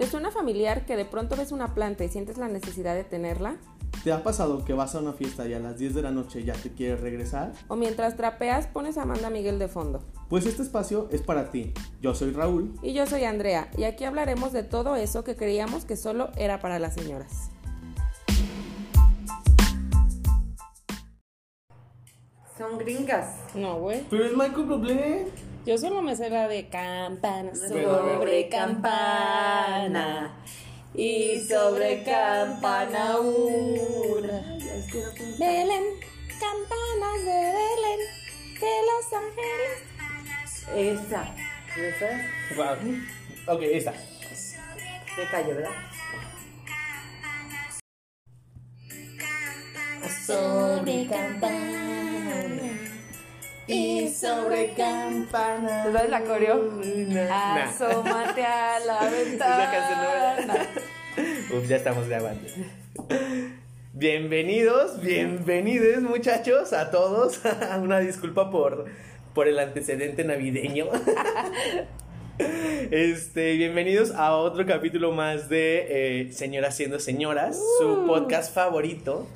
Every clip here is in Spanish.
¿Te suena familiar que de pronto ves una planta y sientes la necesidad de tenerla? ¿Te ha pasado que vas a una fiesta y a las 10 de la noche ya te quieres regresar? ¿O mientras trapeas pones a Amanda Miguel de fondo? Pues este espacio es para ti. Yo soy Raúl. Y yo soy Andrea, y aquí hablaremos de todo eso que creíamos que solo era para las señoras. Son gringas. No, güey. Pero es Michael Bublé. Yo solo me sé la de campana Sobre campana y sobre campana una. Belén, campanas de Belén, de Los Ángeles. Esa. ¿Esa es? Wow. Ok, esta. Se cayó, ¿verdad? Sobre campana y sobre campana. ¿Tú sabes la coreo? Nah. Asómate a la Esa canción no ventana. Uf, ya estamos grabando. Bienvenidos, bienvenidos muchachos a todos. Una disculpa por, por el antecedente navideño. Este, bienvenidos a otro capítulo más de eh, Señoras siendo señoras, su podcast favorito.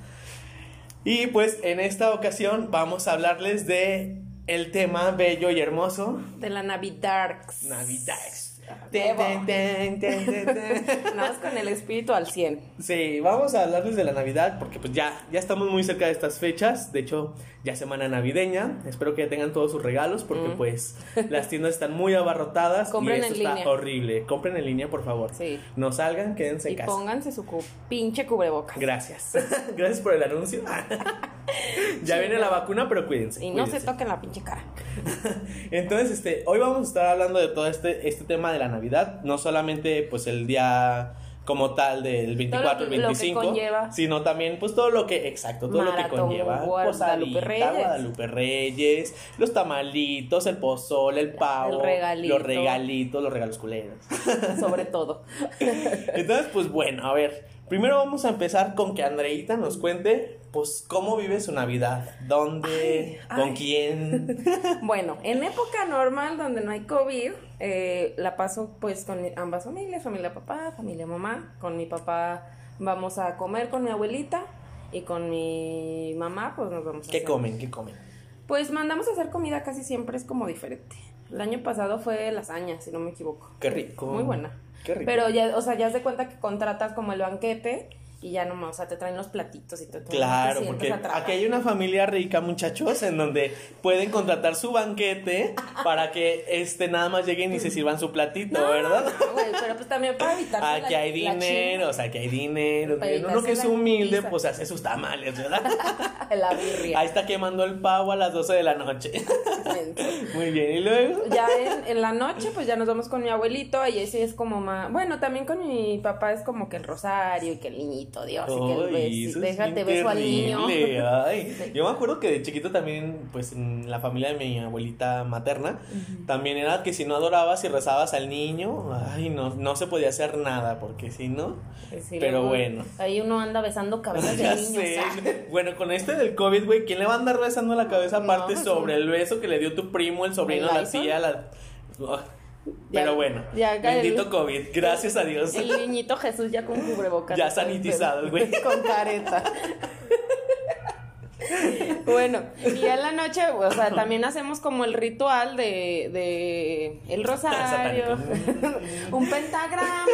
Y pues en esta ocasión vamos a hablarles de el tema bello y hermoso, De la Navidad. Navidad. Debo. Ten, ten, ten. Nada más con el espíritu al 100. Sí, vamos a hablarles de la Navidad porque pues ya, ya estamos muy cerca de estas fechas. De hecho, ya semana navideña. Espero que ya tengan todos sus regalos porque Mm. pues las tiendas están muy abarrotadas Compren y esto en está línea. horrible. Compren en línea, por favor. Sí. No salgan, quédense Y en casa. pónganse su cu- pinche cubrebocas. Gracias. Gracias por el anuncio. Ya Sí, viene no. la vacuna, pero cuídense. Y no se toquen la pinche cara. Entonces, este, hoy vamos a estar hablando de todo este, este tema de la Navidad, no solamente pues el día como tal del 24 Todo lo que- el lo que 25, conlleva. sino también pues todo lo que, exacto, todo lo que conlleva, Guadalupe posadita, Reyes. Guadalupe Reyes, los tamalitos, el pozole, el pavo, El regalito. los regalitos, los regalos culeros. Sobre todo. Entonces, pues bueno, a ver, primero vamos a empezar con que Andreita nos cuente pues cómo vive su Navidad, dónde, Ay, con ay. quién. Bueno, en época normal donde no hay COVID, eh, la paso pues con ambas familias, familia papá, familia mamá. Con mi papá vamos a comer con mi abuelita y con mi mamá pues nos vamos a ¿Qué hacer- comen? ¿Qué comen? Pues mandamos a hacer comida casi siempre es como diferente. El año pasado fue lasaña, si no me equivoco. Qué rico. Muy buena. Qué rico. Pero ya, o sea, ya se cuenta que contratas como el banquete y ya nomás, o sea, te traen los platitos y todo. Claro, te porque aquí hay una familia rica, muchachos, en donde pueden contratar su banquete para que este nada más lleguen y se sirvan su platito, No, ¿verdad? no, güey, pero pues también para evitar Aquí hay dinero, o sea, aquí hay dinero. Uno que es humilde, pues hace sus tamales, ¿verdad? la birria. Ahí está quemando el pavo a las 12 de la noche. Muy bien, y luego. Ya en, en la noche, pues ya nos vamos con mi abuelito, y ese es como más. Bueno, también con mi papá es como que el rosario y que el niñito, Dios, y que el Ay, besi- eso es déjate beso al niño. ay. Yo me acuerdo que de chiquito también, pues en la familia de mi abuelita materna, también era que si no adorabas y rezabas al niño, ay, no, no se podía hacer nada, porque si no. Sí, Pero luego bueno. Ahí uno anda besando cabezas de niños. ah. Bueno, con este del COVID, güey, ¿quién le va a andar besando la cabeza aparte pues, sobre sí. el beso que le dio tu primo, el sobrino, ¿El la tía, la. Ya- Pero bueno, ya acá el- bendito COVID, gracias a Dios. El niñito Jesús ya con cubrebocas. Ya sanitizado, güey. Con careta. Bueno, y en la noche, o sea, también hacemos como el ritual de, de el rosario, un pentagrama,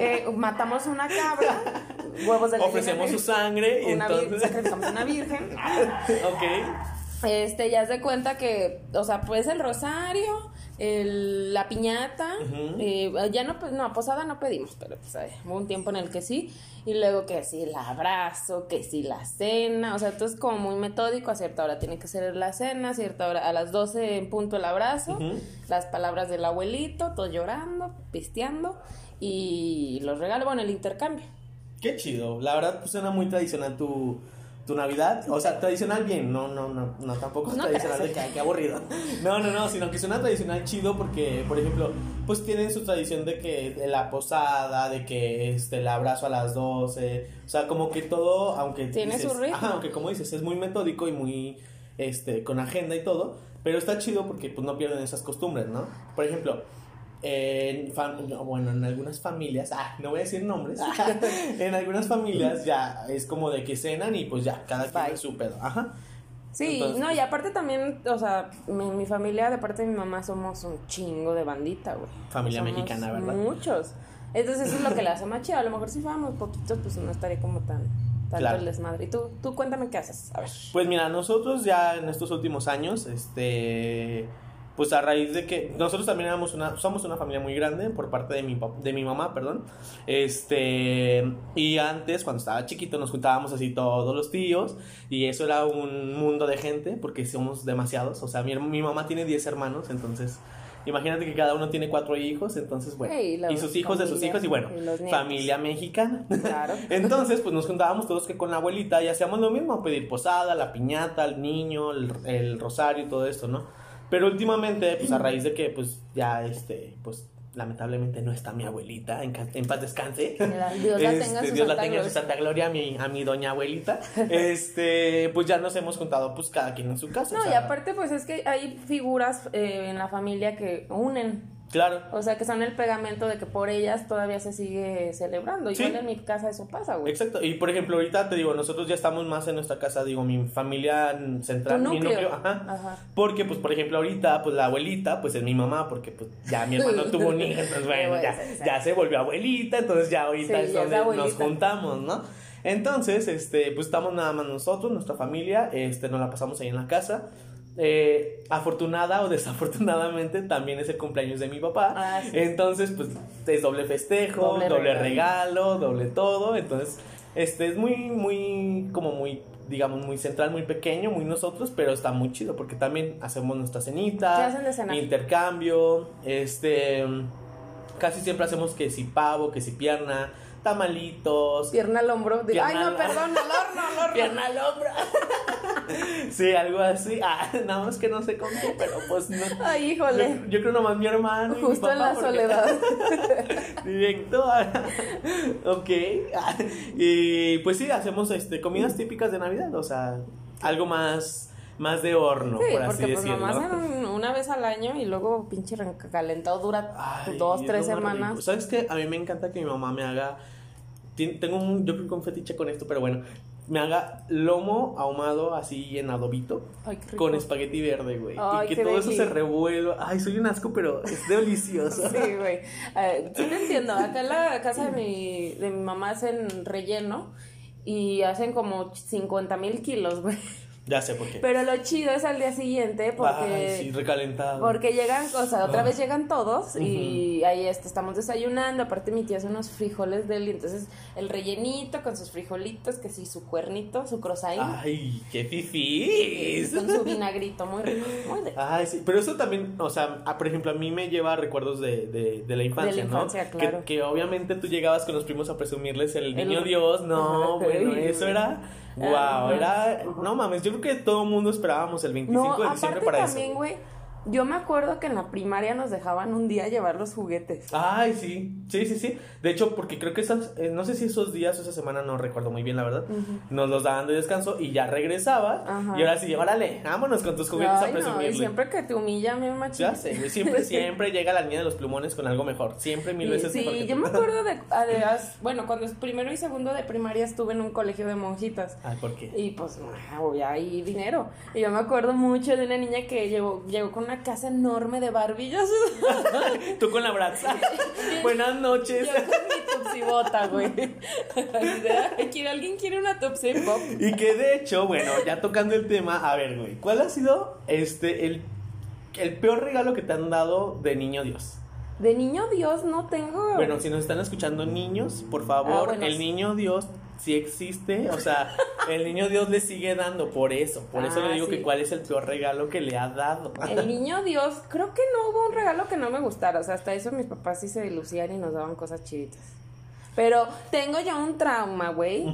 eh, matamos una cabra, huevos de Ofrecemos su sangre y entonces. sacrificamos una virgen. ok. Este, ya se cuenta que, o sea, pues el rosario, el- la piñata, eh, ya no, pues, no, posada no pedimos, pero pues eh, hubo un tiempo en el que sí, y luego que sí el abrazo, que sí la cena, o sea, esto es como muy metódico, a cierta hora tiene que ser la cena, a cierta hora, a las 12 en punto el abrazo, las palabras del abuelito, todos llorando, pisteando, y los regalos, bueno, el intercambio. Qué chido. La verdad, pues suena muy tradicional tu, tu Navidad. O sea, tradicional bien. No, no, no, no tampoco No tradicional de que "Ay, qué aburrido. No, no, no, sino que suena tradicional chido porque, por ejemplo, pues tienen su tradición de que de la posada, de que este, el abrazo a las 12. O sea, como que todo, aunque. Tiene dices- su ritmo. Ajá, aunque como dices, es muy metódico y muy. Este, con agenda y todo. Pero está chido porque pues no pierden esas costumbres, ¿no? Por ejemplo. En fam- no, bueno, en algunas familias, ah, no voy a decir nombres, en algunas familias ya es como de que cenan y pues ya, cada quien Bye. es su pedo, ajá. Sí, Entonces, no, y aparte también, o sea, mi, mi familia, de parte de mi mamá, somos un chingo de bandita, güey. Familia Somos mexicana, ¿verdad? Muchos. Entonces eso es lo que le hace más chido. A lo mejor si fuéramos poquitos, pues no estaría como tan tanto Claro. el desmadre. Y tú, tú cuéntame qué haces. A ver. Pues mira, nosotros ya en estos últimos años, este, pues a raíz de que nosotros también éramos una, somos una familia muy grande por parte de mi, de mi mamá, perdón, este, y antes cuando estaba chiquito nos juntábamos así todos los tíos y eso era un mundo de gente porque somos demasiados, o sea, mi, mi mamá tiene 10 hermanos, entonces... Imagínate que cada uno tiene cuatro hijos, entonces bueno, y sus hijos de sus hijos y bueno, y familia mexicana. Claro. Entonces, pues nos juntábamos todos que con la abuelita y hacíamos lo mismo, pedir posada, la piñata, el niño, el, el rosario y todo esto, ¿no? Pero últimamente, pues a raíz de que, pues ya, este, pues lamentablemente no está mi abuelita, en, en paz descanse. Dios la tenga en Este, su Dios la santa tenga su santa gloria, a mi, a mi doña abuelita. Este, pues ya nos hemos juntado, pues cada quien en su casa. No, o y aparte, pues es que hay figuras eh, en la familia que unen. Claro. O sea, que son el pegamento de que por ellas todavía se sigue celebrando. Igual Sí. en mi casa eso pasa, güey. Exacto, y por ejemplo, ahorita te digo, nosotros ya estamos más en nuestra casa, digo, mi familia central, mi núcleo. ajá. Ajá. Porque, pues, por ejemplo, ahorita, pues la abuelita, pues es mi mamá, porque pues ya mi hermano tuvo un hijo, entonces bueno, ya, ya se volvió abuelita, entonces ya ahorita Sí, es ya donde nos juntamos, ¿no? Entonces, este, pues estamos nada más nosotros, nuestra familia, este, nos la pasamos ahí en la casa. Eh, afortunada o desafortunadamente también es el cumpleaños de mi papá. Ah, sí. Entonces, pues es doble festejo, Doble doble, regalo. regalo, doble todo. Entonces, este es muy, muy, como muy, digamos, muy central, muy pequeño, muy nosotros, pero está muy chido porque también hacemos nuestra cenita, intercambio, este, casi siempre hacemos que si pavo, que si pierna, tamalitos. Pierna al hombro. Digo, Pierna Ay, no, perdón, al horno, al horno. Pierna al hombro. sí, algo así. Ah, nada más que no sé qué, pero pues no. Ay, híjole. Yo, yo creo nomás mi hermano. y mi Justo en la porque- soledad. Directo. a- ok. Y pues sí, hacemos este comidas típicas de Navidad, o sea, algo más más de horno, Sí, por así porque pues decirlo. nomás hacen una vez al año y luego pinche recalentado dura Ay, dos, es tres semanas. rico. ¿Sabes qué? A mí me encanta que mi mamá me haga. Tengo un, yo creo que un fetiche con esto, pero bueno. Me haga lomo ahumado así en adobito Ay, qué rico. con espagueti verde, güey. Y que todo eso se revuelva. Ay, soy un asco, pero es delicioso. Sí, güey. Eh, sí te entiendo. Acá en la casa de mi, de mi mamá hacen relleno y hacen como 50 mil kilos, güey. Ya sé por qué. Pero lo chido es al día siguiente porque... Ay, sí, recalentado. Porque llegan, o sea, otra Ah. vez llegan todos y ahí estamos desayunando. Aparte, mi tía hace unos frijoles de él. y Entonces, el rellenito con sus frijolitos, que sí, su cuernito, su croissant. Ay, qué fifís. Con su vinagrito, muy rico, muy rico. Ay, sí, pero eso también, o sea, por ejemplo, a mí me lleva a recuerdos de, de, de la infancia, ¿no? infancia, claro. Que, que obviamente tú llegabas con los primos a presumirles el El- niño Dios, no, bueno, eso era, wow, era, no mames, yo creo que todo el mundo esperábamos el 25 No, de diciembre para también, eso. güey, yo me acuerdo que en la primaria nos dejaban un día llevar los juguetes. Ay, sí, sí, sí, sí. De hecho, porque creo que esas, eh, no sé si esos días o esa semana, no recuerdo muy bien, la verdad, nos los daban de descanso y ya regresabas. Ajá. Y ahora sí, órale, vámonos con tus juguetes Ay, a no, presumirle. y siempre que te humilla, mi machín. Ya sé, siempre, siempre llega la niña de los plumones con algo mejor. Siempre mil Sí, veces sí, mejor que yo tú. me acuerdo de, además, bueno, cuando es primero y segundo de primaria estuve en un colegio de monjitas. Ay, ¿por qué? Y pues, había ahí dinero. Y yo me acuerdo mucho de una niña que llegó, llegó con una casa enorme de barbillos. Tú con la braza. Buenas noches. Yo con mi tupsibota, güey. Así de, "Ay, ¿quiere- ¿Alguien quiere una tupsi pop? Y que de hecho, bueno, ya tocando el tema, a ver, güey, ¿cuál ha sido este el, el peor regalo que te han dado de niño Dios? De niño Dios no tengo. Bueno, si nos están escuchando niños, por favor, Ah, bueno, el sí. niño Dios sí existe, o sea, el niño Dios le sigue dando por eso, por eso Ah, le digo sí. que cuál es el peor regalo que le ha dado. El niño Dios, creo que no hubo un regalo que no me gustara. O sea, hasta eso mis papás sí se lucían y nos daban cosas chiditas. Pero tengo ya un trauma, güey.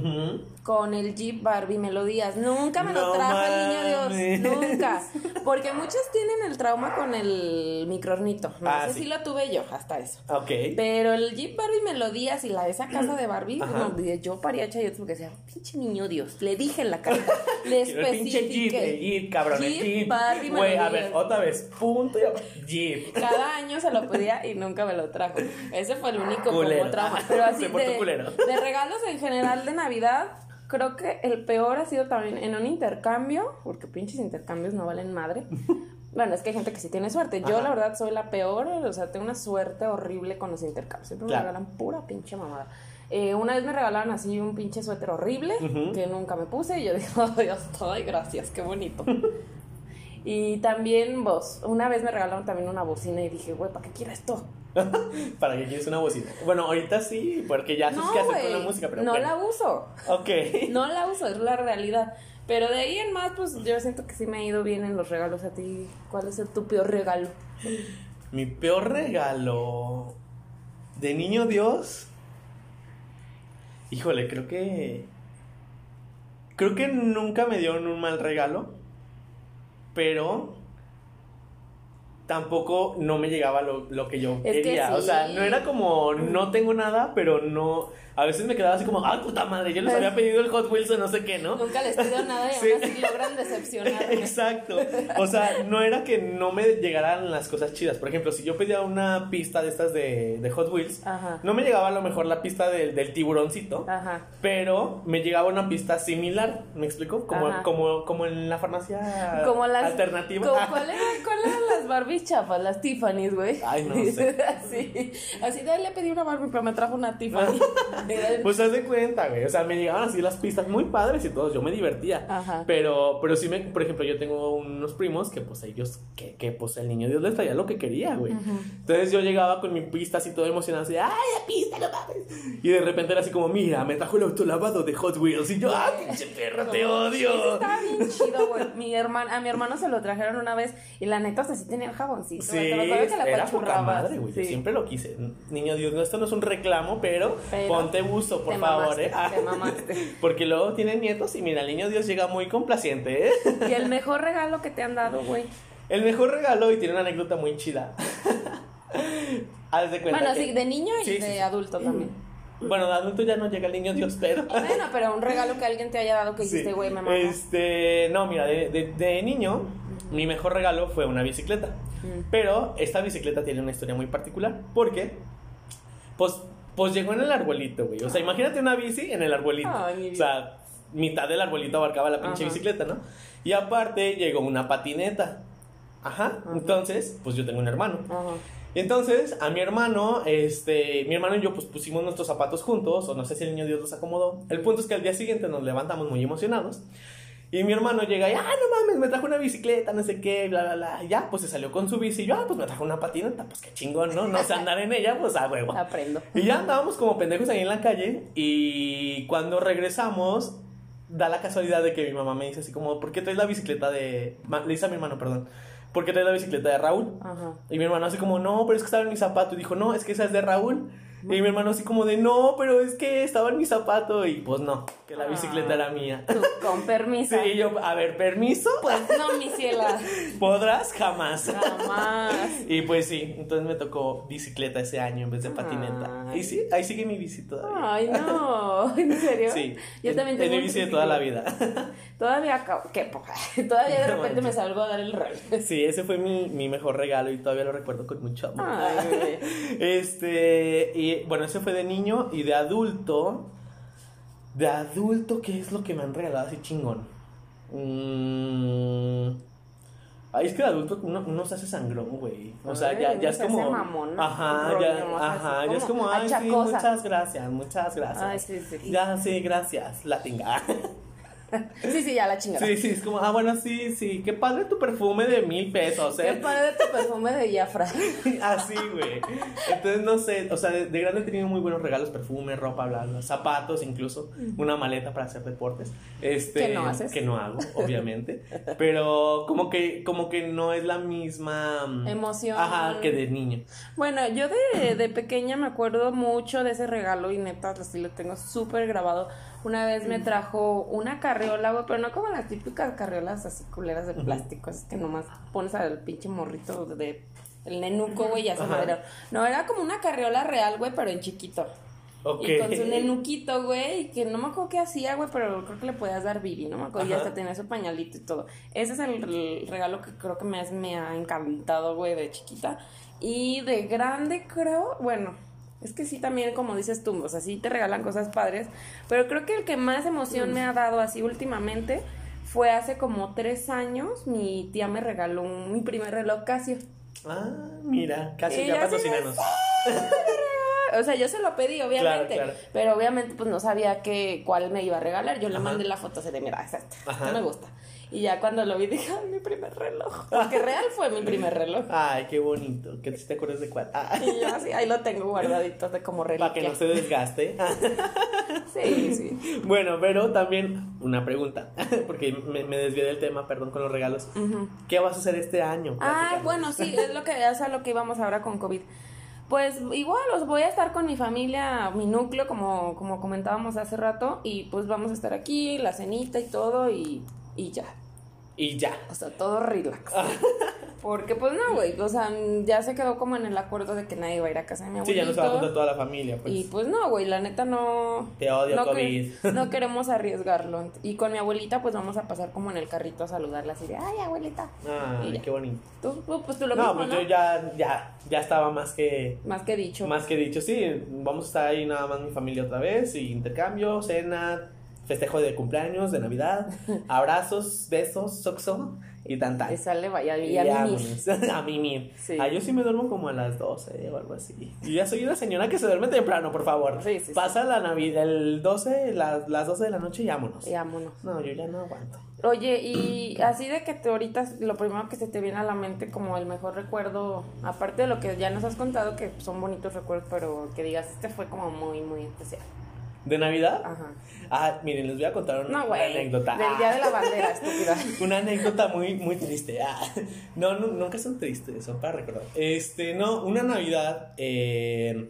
Con el Jeep Barbie Melodías. Nunca me lo No trajo el niño. Dios. Nunca. Porque muchos tienen el trauma con el microornito. No Ah, sé sí. si lo tuve yo, hasta eso. Ok. Pero el Jeep Barbie Melodías y la esa casa de Barbie, no, yo paría chayotes porque decía, pinche niño Dios, le dije en la cara, le el pinche Jeep, especifiqué. el Jeep, cabrón, el Jeep. Barbie Güey, a ver, otra vez, punto y Jeep. Cada año se lo pedía y nunca me lo trajo. Ese fue el único como trauma. Pero así de, de regalos en general de Navidad, creo que el peor ha sido también en un intercambio, porque pinches intercambios no valen madre. Bueno, es que hay gente que sí tiene suerte. Yo, Ajá. la verdad, soy la peor. O sea, tengo una suerte horrible con los intercambios. Siempre Claro. me regalan pura pinche mamada. Eh, una vez me regalaron así un pinche suéter horrible que nunca me puse. Y yo dije, oh, Dios, ay, gracias, qué bonito. y también vos, una vez me regalaron también una bocina y dije, güey, ¿para qué quiero esto? ¿Para que quieres una bocina? Bueno, ahorita sí, porque ya sabes qué hacer con la música, pero no bueno. la uso. Ok. No la uso, es la realidad. Pero de ahí en más, pues yo siento que sí me ha ido bien en los regalos a ti. ¿Cuál es el- tu peor regalo? Mi peor regalo de niño Dios. Híjole, creo que. Creo que nunca me dieron un mal regalo. Pero. Tampoco no me llegaba lo, lo que yo Es que quería. O sea, no era como no tengo nada, pero no. A veces me quedaba así como, ¡ay, puta madre! Yo les había pedido el Hot Wheels o no sé qué, ¿no? Nunca les pido nada y Sí. aún así logran decepcionarme. Exacto. O sea, no era que no me llegaran las cosas chidas. Por ejemplo, si yo pedía una pista de estas de, de Hot Wheels, Ajá. no me llegaba a lo mejor la pista del, del tiburoncito, Ajá. pero me llegaba una pista similar. ¿Me explico? Como, Ajá. como, como en la farmacia Como las. alternativa. como- ¿cuál, era, ¿Cuál eran las Barbies chafas? Las Tiffany's, güey. Ay, no sé. así. Así de ahí le pedí una Barbie, pero me trajo una Tiffany. Pues haz de cuenta, güey. O sea, me llegaban así las pistas muy padres y todo. Yo me divertía. Ajá. Pero, pero sí me, por ejemplo, yo tengo unos primos que pues ellos, que, que pues el niño Dios les traía lo que quería, güey. Entonces yo llegaba con mi pista así todo emocionado, así, ¡ay, la pista, no mames! Y de repente era así como, mira, me trajo el autolavado de Hot Wheels. Y yo, ¡ah, pinche perro, te odio! estaba bien chido, güey. Mi hermana, a mi hermano se lo trajeron una vez y la neta, hasta sí tenía el jaboncito. Sí, que la era poca madre, güey. Yo Sí. siempre lo quise. Niño Dios, no, esto no es un reclamo, pero, Pero ponte buzo, por te favor, mamaste, ¿eh? Ah, te mamaste. Porque luego tienen nietos y mira, el niño Dios llega muy complaciente, ¿eh? Y el mejor regalo que te han dado, güey. El mejor regalo, y tiene una anécdota muy chida. Haz de cuenta Bueno, que- sí, de niño y Sí, de sí, sí. adulto también. Bueno, de adulto ya no llega el niño Dios, pero. Bueno, pero un regalo que alguien te haya dado que dijiste, güey, me mamó. Este, no, mira, de, de- de niño, mi mejor regalo fue una bicicleta. Mm. Pero esta bicicleta tiene una historia muy particular. Porque, pues, pues llegó en el arbolito, güey. O sea, imagínate una bici en el arbolito. Ay, o sea, mitad del arbolito abarcaba la pinche Ajá. bicicleta, ¿no? Y aparte llegó una patineta. Ajá. Entonces, pues yo tengo un hermano. Ajá. Entonces, a mi hermano, este, mi hermano y yo pues pusimos nuestros zapatos juntos, o no sé si el niño Dios los acomodó. El punto es que al día siguiente nos levantamos muy emocionados. Y mi hermano llega y, ah, no mames, me trajo una bicicleta, no sé qué, bla, bla, bla. Y ya, pues se salió con su bici y yo, ah, pues me trajo una patineta, pues qué chingón, ¿no? No sé andar en ella, pues a huevo. Aprendo. Y ya andábamos como pendejos ahí en la calle y cuando regresamos da la casualidad de que mi mamá me dice así como, ¿por qué traes la bicicleta de... Le dice a mi hermano, perdón, ¿por qué traes la bicicleta de Raúl? Ajá. Y mi hermano así como, no, pero es que estaba en mi zapato. Y dijo, no, es que esa es de Raúl. Y mi hermano así como de, no, pero es que estaba en mi zapato. Y pues no, que la bicicleta Ah. era mía. Tú, con permiso. Sí, yo, a ver, permiso, Pues no, mi ciela. podrás jamás. Jamás. Y pues sí, entonces me tocó bicicleta ese año en vez de patineta. Ay. Y sí, ahí sigue mi bici todavía. Ay, no. ¿En serio? Sí, Yo también tengo mi un bici de toda la vida. Todavía, acabo- ¿qué poca? Todavía de repente me salgo a dar el rol. Sí, ese fue mi, mi mejor regalo y todavía lo recuerdo con mucho amor. Ay. Este, y bueno, ese fue de niño y de adulto. De adulto, ¿qué es lo que me han regalado así chingón? Mm, Ay, es que de adulto uno, uno se hace sangrón, güey. O sea, ya, ya es como. mamón, ajá, ya, ajá, ya es como ay, sí, muchas gracias, muchas gracias. Ay, sí, sí. Ya, sí, gracias, la tinga. Sí, sí, ya la chingada. Sí, sí, es como, ah, bueno, sí, sí, qué padre tu perfume de mil pesos, Qué ¿eh? padre tu perfume de Jafra. Así, güey. Entonces, no sé, o sea, de, de grande he tenido muy buenos regalos, perfume, ropa, bla, bla, zapatos, incluso, una maleta para hacer deportes. Este, ¿Que no haces? Que no hago, obviamente. Pero como que, como que no es la misma mm, Emoción. Ajá, que de niño. Bueno, yo de, de pequeña me acuerdo mucho de ese regalo y neta, así lo tengo súper grabado. Una vez me trajo una carriola, güey, pero no como las típicas carriolas así culeras de plástico, es que nomás pones al pinche morrito de el nenuco, güey, y ya se madreó. No, era como una carriola real, güey, pero en chiquito. Ok. Y con su nenuquito, güey, y que no me acuerdo qué hacía, güey, pero creo que le podías dar bibi, no me acuerdo, y hasta tenía su pañalito y todo. Ese es el, regalo que creo que me ha encantado, güey, de chiquita. Y de grande, creo, bueno, es que sí también, como dices tú, o sea, sí te regalan cosas padres, pero creo que el que más emoción me ha dado así últimamente fue hace como tres años, mi tía me regaló un- mi primer reloj Casio. Ah, mira, casi Y ya patrocinanos. O sea, yo se lo pedí, obviamente. claro. Pero obviamente, pues no sabía que, cuál me iba a regalar. Yo le mandé la foto así de, mira. Ajá. Esta me gusta. Y ya cuando lo vi, dije, ay, mi primer reloj. Porque real fue mi primer reloj. Ay, qué bonito. Que si te acuerdas de cuál. Ah, Y yo así, ahí lo tengo guardadito de como reliquia. para que no se desgaste. Sí, sí. bueno, pero también una pregunta, porque me, me desvié del tema, perdón, con los regalos. ¿Qué vas a hacer este año? Ah, bueno, sí, es lo que es a lo que íbamos ahora con COVID. Pues igual os voy a estar con mi familia, mi núcleo, como, como comentábamos hace rato, y pues vamos a estar aquí, la cenita y todo, y, y ya. Y ya. O sea, todo relax. Porque pues no, güey, o sea, ya se quedó como en el acuerdo de que nadie va a ir a casa de mi Sí, abuelito. ya no se va a juntar toda la familia, pues. Y pues no, güey, la neta no... Te odio, no COVID. no queremos arriesgarlo. Y con mi abuelita pues vamos a pasar como en el carrito a saludarla así de, ay, abuelita. Ya. qué bonito. Tú, pues tú lo No, mismo, pues ¿no? yo ya, ya, ya estaba más que, Más que dicho. más que dicho. Sí, vamos a estar ahí nada más mi familia otra vez. Y intercambio, cena, festejo de cumpleaños, de Navidad, abrazos, besos, soxo y tan tan. Y sale, vaya, y Y a mí vámonos. a mimir. Sí. Ah, yo sí me duermo como a las 12 o algo así. Yo ya soy una señora que se duerme temprano, por favor. Sí, sí, sí. Pasa la Navidad, el 12, las, las 12 de la noche y vámonos. Y vámonos. No, yo ya no aguanto. Oye, y así de que te ahorita lo primero que se te viene a la mente como el mejor recuerdo, aparte de lo que ya nos has contado, que son bonitos recuerdos, pero que digas, este fue como muy, muy especial. ¿De Navidad? Ajá. Ah, miren, les voy a contar una, No, una anécdota. Del día de la bandera, estúpida. Una anécdota muy, muy triste. Ah, no, no, nunca son tristes, son para recordar. Este, no, una Navidad. eh,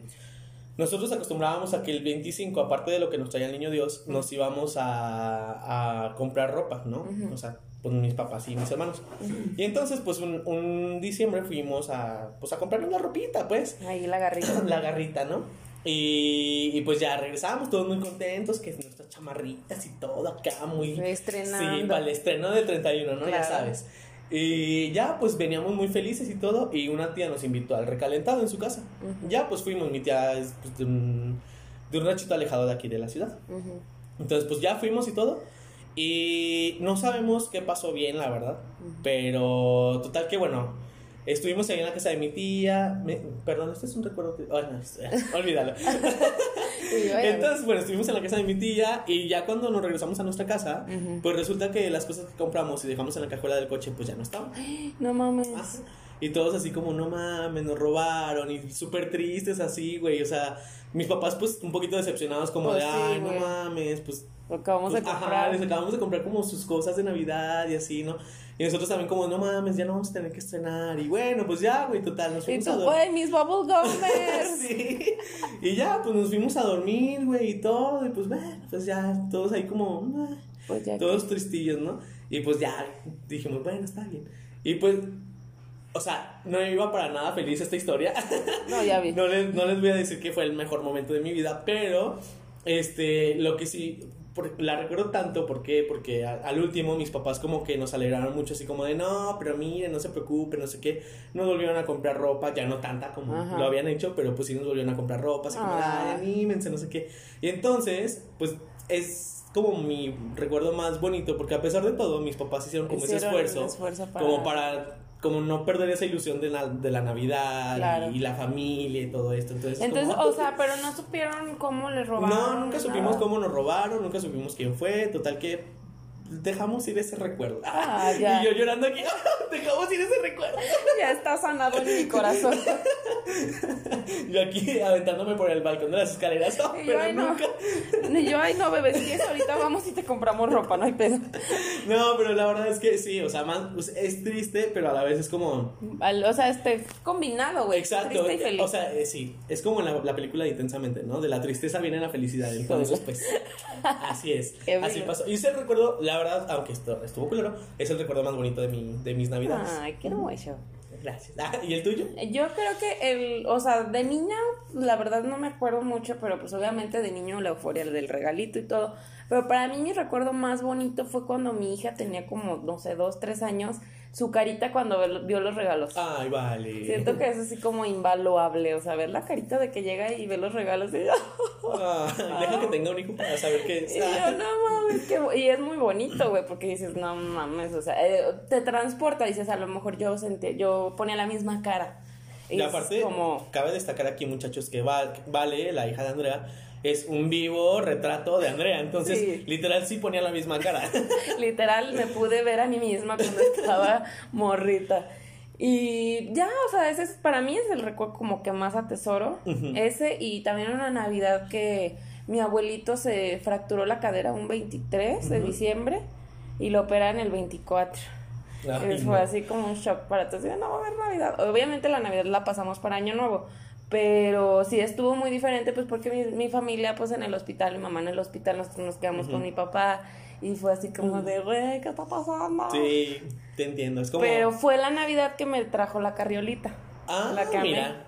nosotros acostumbrábamos a que el 25, aparte de lo que nos traía el niño Dios, nos íbamos a, a comprar ropa, ¿no? O sea, pues mis papás y mis hermanos. Y entonces, pues un, un diciembre fuimos a, pues, a comprar una ropita, pues Ahí la garrita. la garrita, ¿no? Y, y pues ya regresamos todos muy contentos, que nuestras chamarritas y todo acá muy... Estrenando. Sí, para el estreno del 31, ¿no? Ya sabes. Y ya pues veníamos muy felices y todo y una tía nos invitó al recalentado en su casa. Ya pues fuimos, mi tía es pues, de, un, de un ranchito alejado de aquí de la ciudad. Entonces pues ya fuimos y todo. Y no sabemos qué pasó bien, la verdad. Pero total que bueno, estuvimos ahí en la casa de mi tía. Me- perdón, este es un recuerdo no, es- olvídalo. Entonces, bueno, estuvimos en la casa de mi tía y ya cuando nos regresamos a nuestra casa, pues resulta que las cosas que compramos y dejamos en la cajuela del coche, pues ya no estaban. no mames. Ah, Y todos así como, no mames, nos robaron y súper tristes así, güey. O sea, mis papás pues un poquito decepcionados como Pues de, sí, ay, güey. no mames, pues... Lo acabamos pues, de ajá, comprar. les acabamos de comprar como sus cosas de Navidad y así, ¿no? Y nosotros también como, no mames, ya no vamos a tener que estrenar. Y bueno, pues ya, güey, total, nos y fuimos tú, a dormir. güey, mis bubble gummers. Sí. Y ya, pues nos fuimos a dormir, güey, y todo. Y pues, bueno, pues ya, todos ahí como, "Ah", Pues ya. todos tristillos, ¿no? Y pues ya dijimos, bueno, está bien. Y pues, o sea, no iba para nada feliz esta historia. No, ya vi. No les, no les voy a decir que fue el mejor momento de mi vida, pero este, lo que sí, por- la recuerdo tanto, ¿por qué? Porque a- al último mis papás como que nos alegraron mucho, así como de, no, pero miren, no se preocupen, no sé qué, nos volvieron a comprar ropa, ya no tanta como Ajá. lo habían hecho, pero pues sí nos volvieron a comprar ropa, así como, ay, anímense, no sé qué. Y entonces, pues es como mi recuerdo más bonito, porque a pesar de todo, mis papás hicieron como ese Hicieron esfuerzo, esfuerzo para- como para como no perder esa ilusión de la, de la Navidad Claro. y, y la familia y todo esto. Entonces, es Entonces, como, o sea, pero no supieron cómo le robaron. no, nunca supimos nada. cómo nos robaron, nunca supimos quién fue. Total que dejamos ir ese recuerdo. Ah, ya. Y yo llorando aquí, dejamos ir ese recuerdo. Ya está sanado en mi corazón. Yo aquí aventándome por el balcón de las escaleras, no, yo, pero ay, no. nunca. Y yo, ay, no, bebé, si ahorita vamos y te compramos ropa, no hay pedo. No, pero la verdad es que sí, o sea, más, pues, es triste, pero a la vez es como... O sea, este combinado, güey. Exacto, Triste y feliz. o sea, eh, sí, es como la, la película de Intensamente, ¿no? De la tristeza viene la felicidad, entonces pues así es, Qué así pasó. Y ese recuerdo, la verdad, aunque esto estuvo culero, es el recuerdo más bonito de, mi, de mis navidades. Ay, qué hermoso. Gracias. Ah, ¿Y el tuyo? Yo creo que el, o sea, de niña, la verdad no me acuerdo mucho, pero pues obviamente de niño la euforia del regalito y todo. Pero para mí mi recuerdo más bonito fue cuando mi hija tenía como, no sé, dos, tres años, su carita cuando vio los regalos. Ay, vale. Siento que es así como invaluable, o sea, ver la carita de que llega y ve los regalos y, Ah, deja que tenga un hijo para saber qué es. y yo, no mames, bo-". y es muy bonito, güey, porque dices, no mames, o sea, eh, te transporta, dices, a lo mejor yo sentí, yo ponía la misma cara. Y es aparte, como, cabe destacar aquí, muchachos, que Val- Vale, la hija de Andrea, es un vivo retrato de Andrea. Entonces, Sí. literal, sí ponía la misma cara. Literal, me pude ver a mí misma cuando estaba morrita. Y ya, o sea, ese es, para mí es el recuerdo como que más atesoro. Ese y también una Navidad que mi abuelito se fracturó la cadera un 23 de diciembre y lo operan el 24. Ay, Y fue no. así como un shock para todos. No va a haber Navidad. Obviamente la Navidad la pasamos para Año Nuevo. Pero sí estuvo muy diferente, pues porque mi, mi familia, pues en el hospital, mi mamá en el hospital, nosotros nos quedamos con mi papá. Y fue así como de, güey, ¿qué está pasando? Sí, te entiendo. Es como. Pero fue la Navidad que me trajo la carriolita. Ah, la que amé. mira.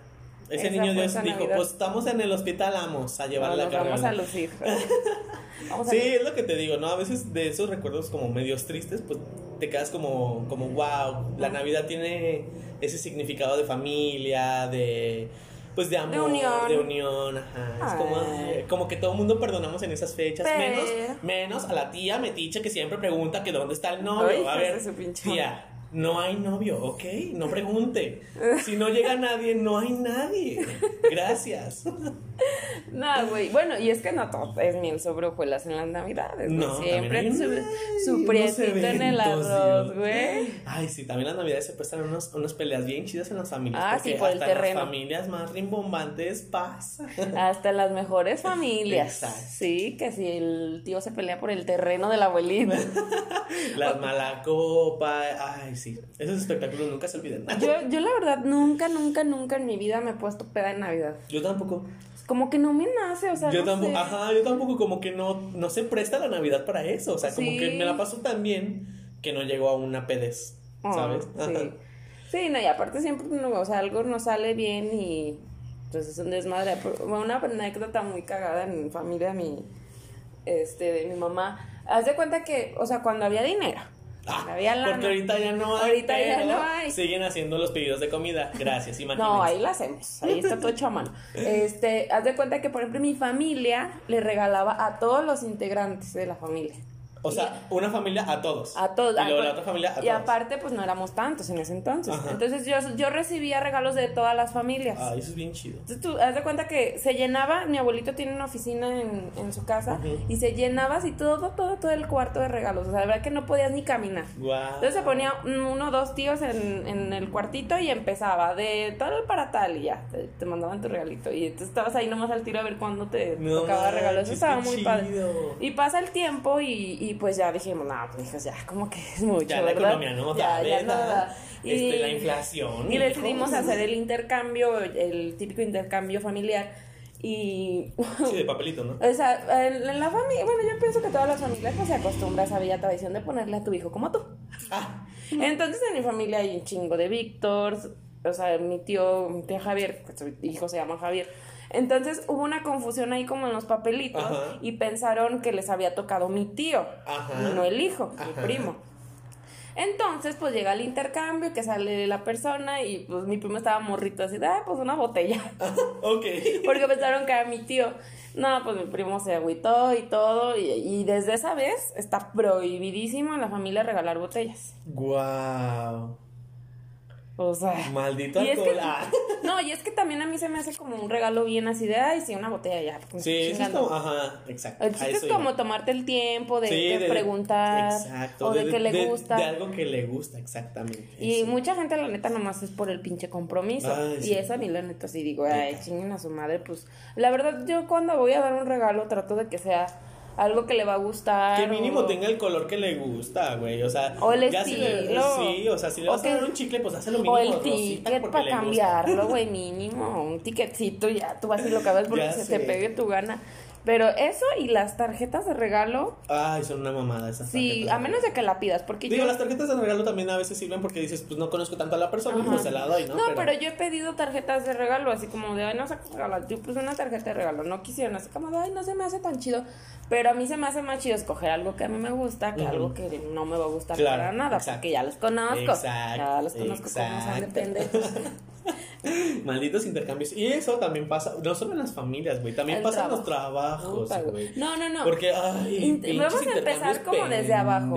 Ese Esa niño Dios dijo, Navidad. pues estamos en el hospital, vamos a llevar No, la nos vamos a lucir. Vamos a Sí, es lo que te digo, ¿no? A veces de esos recuerdos como medios tristes, pues te quedas como, como wow, la Navidad tiene ese significado de familia, de pues de amor, De unión. de unión, ajá. Es como, Ay. ay, como que todo el mundo perdonamos en esas fechas, Pero- menos, menos a la tía metiche que siempre pregunta que dónde está el novio. Ay, a ver, tía, no hay novio, ¿ok? No pregunte. Si no llega nadie, no hay nadie. Gracias. No, güey. Bueno, y es que no todo es miel sobre hojuelas en las navidades. No, siempre hay su, prietito en el arroz, güey. Ay, sí, también las navidades se prestan unos, unas peleas bien chidas en las familias. Ah, porque sí, por el hasta terreno. las familias más rimbombantes pasa. Hasta las mejores familias. Exacto. Sí, que si el tío se pelea por el terreno de la abuelita. Las malacopa. Ay, sí. Esos espectáculos nunca se olviden. Yo, yo la verdad nunca, nunca, nunca en mi vida me he puesto peda en Navidad. Yo tampoco. Como que no me nace, o sea, Yo no tampoco. sé. Ajá, yo tampoco. Como que no, no se presta la Navidad para eso. O sea, como Sí. que me la paso tan bien que no llego a una pedez. Ah, ¿Sabes? Sí. Sí, no, y aparte siempre, no, o sea, algo no sale bien y pues es un desmadre. Una anécdota muy cagada en mi familia, mi, este, de mi mamá. Haz de cuenta que, o sea, cuando había dinero, Ah, cuando había lana. porque ahorita ya no hay. Ahorita ya pero no hay. Siguen haciendo los pedidos de comida. Gracias, imagínense. No, ahí la hacemos, ahí está todo hecho a mano. Este, haz de cuenta que, por ejemplo, mi familia le regalaba a todos los integrantes de la familia. O sea, una familia a todos. A todos. Y luego Ah, la otra familia a Y todos. aparte, pues no éramos tantos en ese entonces. Ajá. Entonces yo, yo recibía regalos de todas las familias. Ah, eso es bien chido. Entonces tú haz de cuenta que se llenaba, mi abuelito tiene una oficina en, en su casa y se llenaba así todo, todo, todo el cuarto de regalos. O sea, de verdad que no podías ni caminar. Guau. Entonces se ponía uno o dos tíos en, en el cuartito y empezaba de tal para tal y ya, te, te mandaban tu regalito. Y entonces estabas ahí nomás al tiro a ver cuándo te No tocaba regalo. Eso estaba muy padre. Y pasa el tiempo y, y pues ya dijimos, no, pues hijos, ya como que es mucho, Ya la ¿verdad? economía no ya, da, ya ¿verdad? no da. Este, la inflación, Y decidimos hacer el intercambio, el típico intercambio familiar. Y Sí, de papelito, ¿no? o sea, en, en la familia, bueno, yo pienso que todas las familias pues se acostumbran a esa bella tradición de ponerle a tu hijo como tú. Ah, Entonces en mi familia hay un chingo de Víctor, o sea, mi tío, mi tío Javier, pues, su hijo se llama Javier. Entonces hubo una confusión ahí como en los papelitos Ajá. y pensaron que les había tocado mi tío, Ajá. y no el hijo, Ajá. el primo. Entonces, pues llega el intercambio, que sale la persona y pues mi primo estaba morrito así, ah, pues una botella. ok. Porque pensaron que era mi tío. No, pues mi primo se agüitó y todo. Y, y desde esa vez está prohibidísimo en la familia regalar botellas. Guau. O sea. Maldito y es alcohol. que-. No, y es que también a mí se me hace como un regalo bien así de, ay, sí, una botella ya. pues, Sí, eso es chingando". como, ajá, exacto. El a chiste es eso iba. como tomarte el tiempo de, Sí, de preguntar exacto, o de, que le gusta. De algo que le gusta, exactamente. y eso. mucha gente, la neta, nomás es por el pinche compromiso. Ay, y sí. eso a mí, la neta, sí digo, ay, chinguen a su madre. Pues, la verdad, yo cuando voy a dar un regalo trato de que sea algo que le va a gustar. Que mínimo o- tenga el color que le gusta, güey. O sea, O el ya si le- estilo. sí, o sea, si le vas a dar un chicle, pues hazlo mínimo O el ticket para cambiarlo, güey, mínimo. Un ticketcito, ya tú vas y lo acabas porque Ya se sé. te pegue tu gana. Pero eso y las tarjetas de regalo, Ay, son una mamada esas sí, a menos de que la pidas. Porque Digo, yo. las tarjetas de regalo también a veces sirven porque dices, pues no conozco tanto a la persona, pues se la doy, ¿no? No, pero... yo he pedido tarjetas de regalo, así como de, ay, no sé regalar. Yo puse una tarjeta de regalo, no quisieron, así como de, ay, no se me hace tan chido. Pero a mí se me hace más chido escoger algo que a mí me gusta que algo que no me va a gustar Claro, para nada, exacto. porque ya los conozco. Exacto, ya los conozco como. Malditos intercambios. Y eso también pasa, no solo en las familias, güey, también El pasa en los trabajo. trabajos, güey. No, no, no. Porque, ay, Int- pinches vamos a empezar como desde abajo.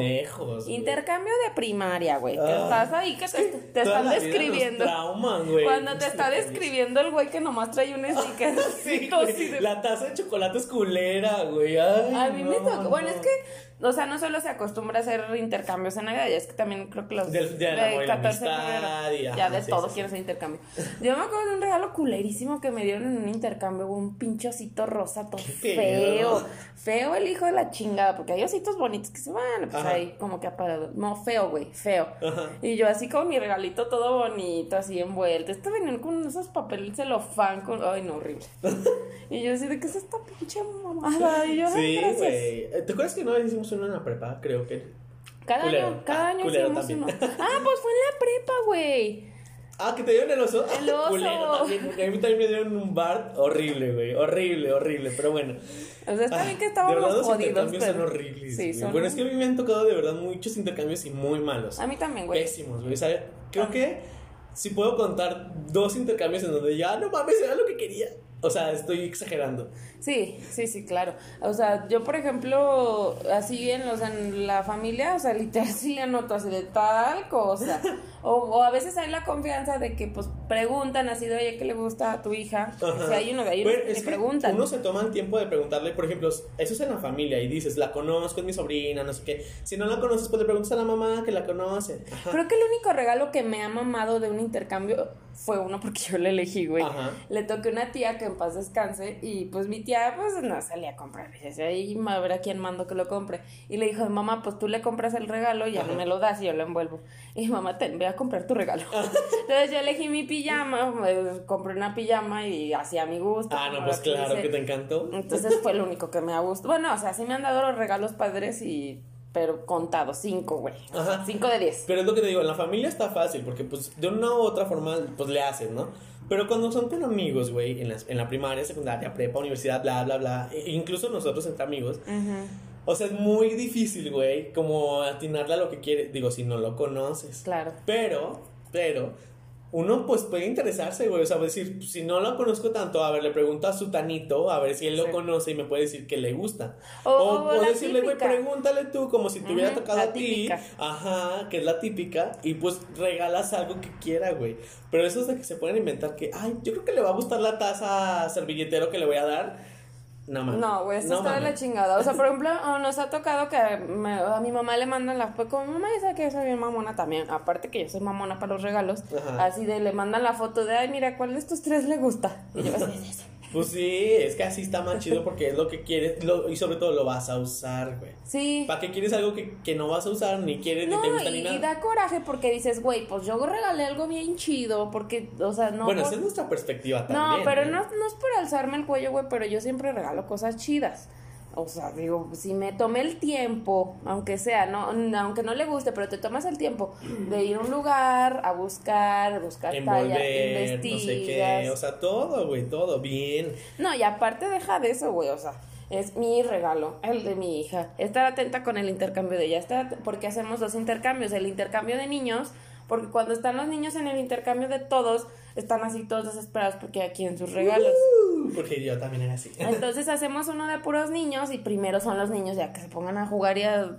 Intercambio de primaria, güey. Que Ah, estás ahí que te, te están describiendo. trauman, güey, Cuando te está describiendo el güey que nomás trae un sticker. Sí, de- La taza de chocolate es culera, güey. Ay, A mí me no, tocó. Bueno, no. es que, o sea, no solo se acostumbra a hacer intercambios en Navidad, ya es que también creo que los. Del- la amistad y- ya ajá, de sí, todo sí, quiero hacer intercambio. Yo me acuerdo de un regalo culerísimo que me dieron en un intercambio, un pinche osito rosa todo feo. Feo el hijo de la chingada, porque hay ositos bonitos que se van, pues Ajá. ahí como que apagado. No, feo, güey, feo. Ajá. Y yo así con mi regalito todo bonito, así envuelto. Este venían con esos papeles celofán con. Ay, no, horrible. y yo así, ¿de qué es esta pinche mamada? Y yo, ay, Sí, güey. ¿Te acuerdas que no hicimos uno en la prepa? Creo que. Cada Culero. año, cada Ah, año culero hicimos también. uno. Ah, pues fue en la prepa, güey. Ah, que te dieron el oso. El oso. Culero también. porque A mí también me dieron un bar horrible, güey. Horrible, horrible. Pero bueno. O sea, está bien que Ah, estábamos verdad, los jodidos, intercambios pero... son horribles. Sí, son... Bueno, es que a mí me han tocado de verdad muchos intercambios y muy malos. A mí también, güey. Pésimos, güey. O sea, creo que si puedo contar dos intercambios en donde ya no mames, era lo que quería. O sea, estoy exagerando. Sí, sí, sí, claro. O sea, yo, por ejemplo, así en, los, en la familia, o sea, literal sí le anoto así de tal cosa. O, o a veces hay la confianza de que, pues, preguntan así de, oye, ¿qué le gusta a tu hija? Ajá. Si hay uno de ahí Bueno, que que preguntan. Uno se toma el tiempo de preguntarle, por ejemplo, eso es en la familia y dices, la conozco, es mi sobrina, no sé qué. Si no la conoces, pues le preguntas a la mamá que la conoce. Ajá. Creo que el único regalo que me ha mamado de un intercambio fue uno porque yo le elegí, güey. Ajá. Le toqué una tía que en paz descanse y pues mi tía pues no salía a comprar. Y decía, ahí a ver a quién mando que lo compre. Y le dijo, mamá, pues tú le compras el regalo y ya Ajá. me lo das y yo lo envuelvo. Y mamá, te ve a comprar tu regalo. Entonces yo elegí mi pijama, pues, compré una pijama y hacía mi gusto. Ah, no, pues claro que te encantó. Entonces fue el único que me ha gustado. Bueno, o sea, sí me han dado los regalos padres y... Pero contados, cinco, güey. Ajá. Cinco de diez. Pero es lo que te digo, en la familia está fácil, porque pues de una u otra forma, pues le haces, ¿no? Pero cuando son con amigos, güey, en, las- en la primaria, secundaria, prepa, universidad, bla, bla, bla, e- incluso nosotros entre amigos, Ujú. o sea, es muy difícil, güey, como atinarle a lo que quiere, digo, si no lo conoces. Claro. Pero, pero, uno pues puede interesarse, güey, o sea, decir, si no lo conozco tanto, a ver, le pregunto a su tanito, a ver si él Sí. lo conoce y me puede decir que le gusta. O- O, decirle, güey, pregúntale tú, como si te hubiera tocado a ti. Ajá, que es la típica, y pues regalas algo que quiera, güey. Pero eso es de que se pueden inventar que, ay, yo creo que le va a gustar la taza servilletero que le voy a dar. No mames. No, güey, esto No está de la chingada. O sea, por ejemplo, oh, nos ha tocado que me- a mi mamá le mandan la foto. Como mi mamá dice que yo soy bien mamona también. Aparte que yo soy mamona para los regalos. Ajá. Así de le mandan la foto de, ay, mira, ¿cuál de estos tres le gusta? Y yo, así. Pues sí, es que así está más chido porque es lo que quieres lo- y sobre todo lo vas a usar, güey. Sí. ¿Para qué quieres algo que, que no vas a usar, ni quieres, No, ni te gusta, y, ni y nada? da coraje porque dices, güey, pues yo regalé algo bien chido. Porque, o sea, no. bueno, por- esa es nuestra perspectiva No, también. pero ¿eh? no, no es por alzarme el cuello, güey, pero yo siempre regalo cosas chidas. O sea, digo, si me tomé el tiempo, aunque sea, no, aunque no le guste, pero te tomas el tiempo de ir a un lugar a buscar, buscar talla, Envolver, no sé investigas. qué, o sea, todo, güey, todo bien. No, y aparte deja de eso, güey, o sea, es mi regalo, el de mi hija. Estar atenta con el intercambio de ella, estar porque hacemos dos intercambios, el intercambio de niños, porque cuando están los niños en el intercambio de todos, están así todos desesperados porque aquí en sus regalos. Uh, porque yo también era así. Entonces hacemos uno de puros niños y primero son los niños ya que se pongan a jugar y a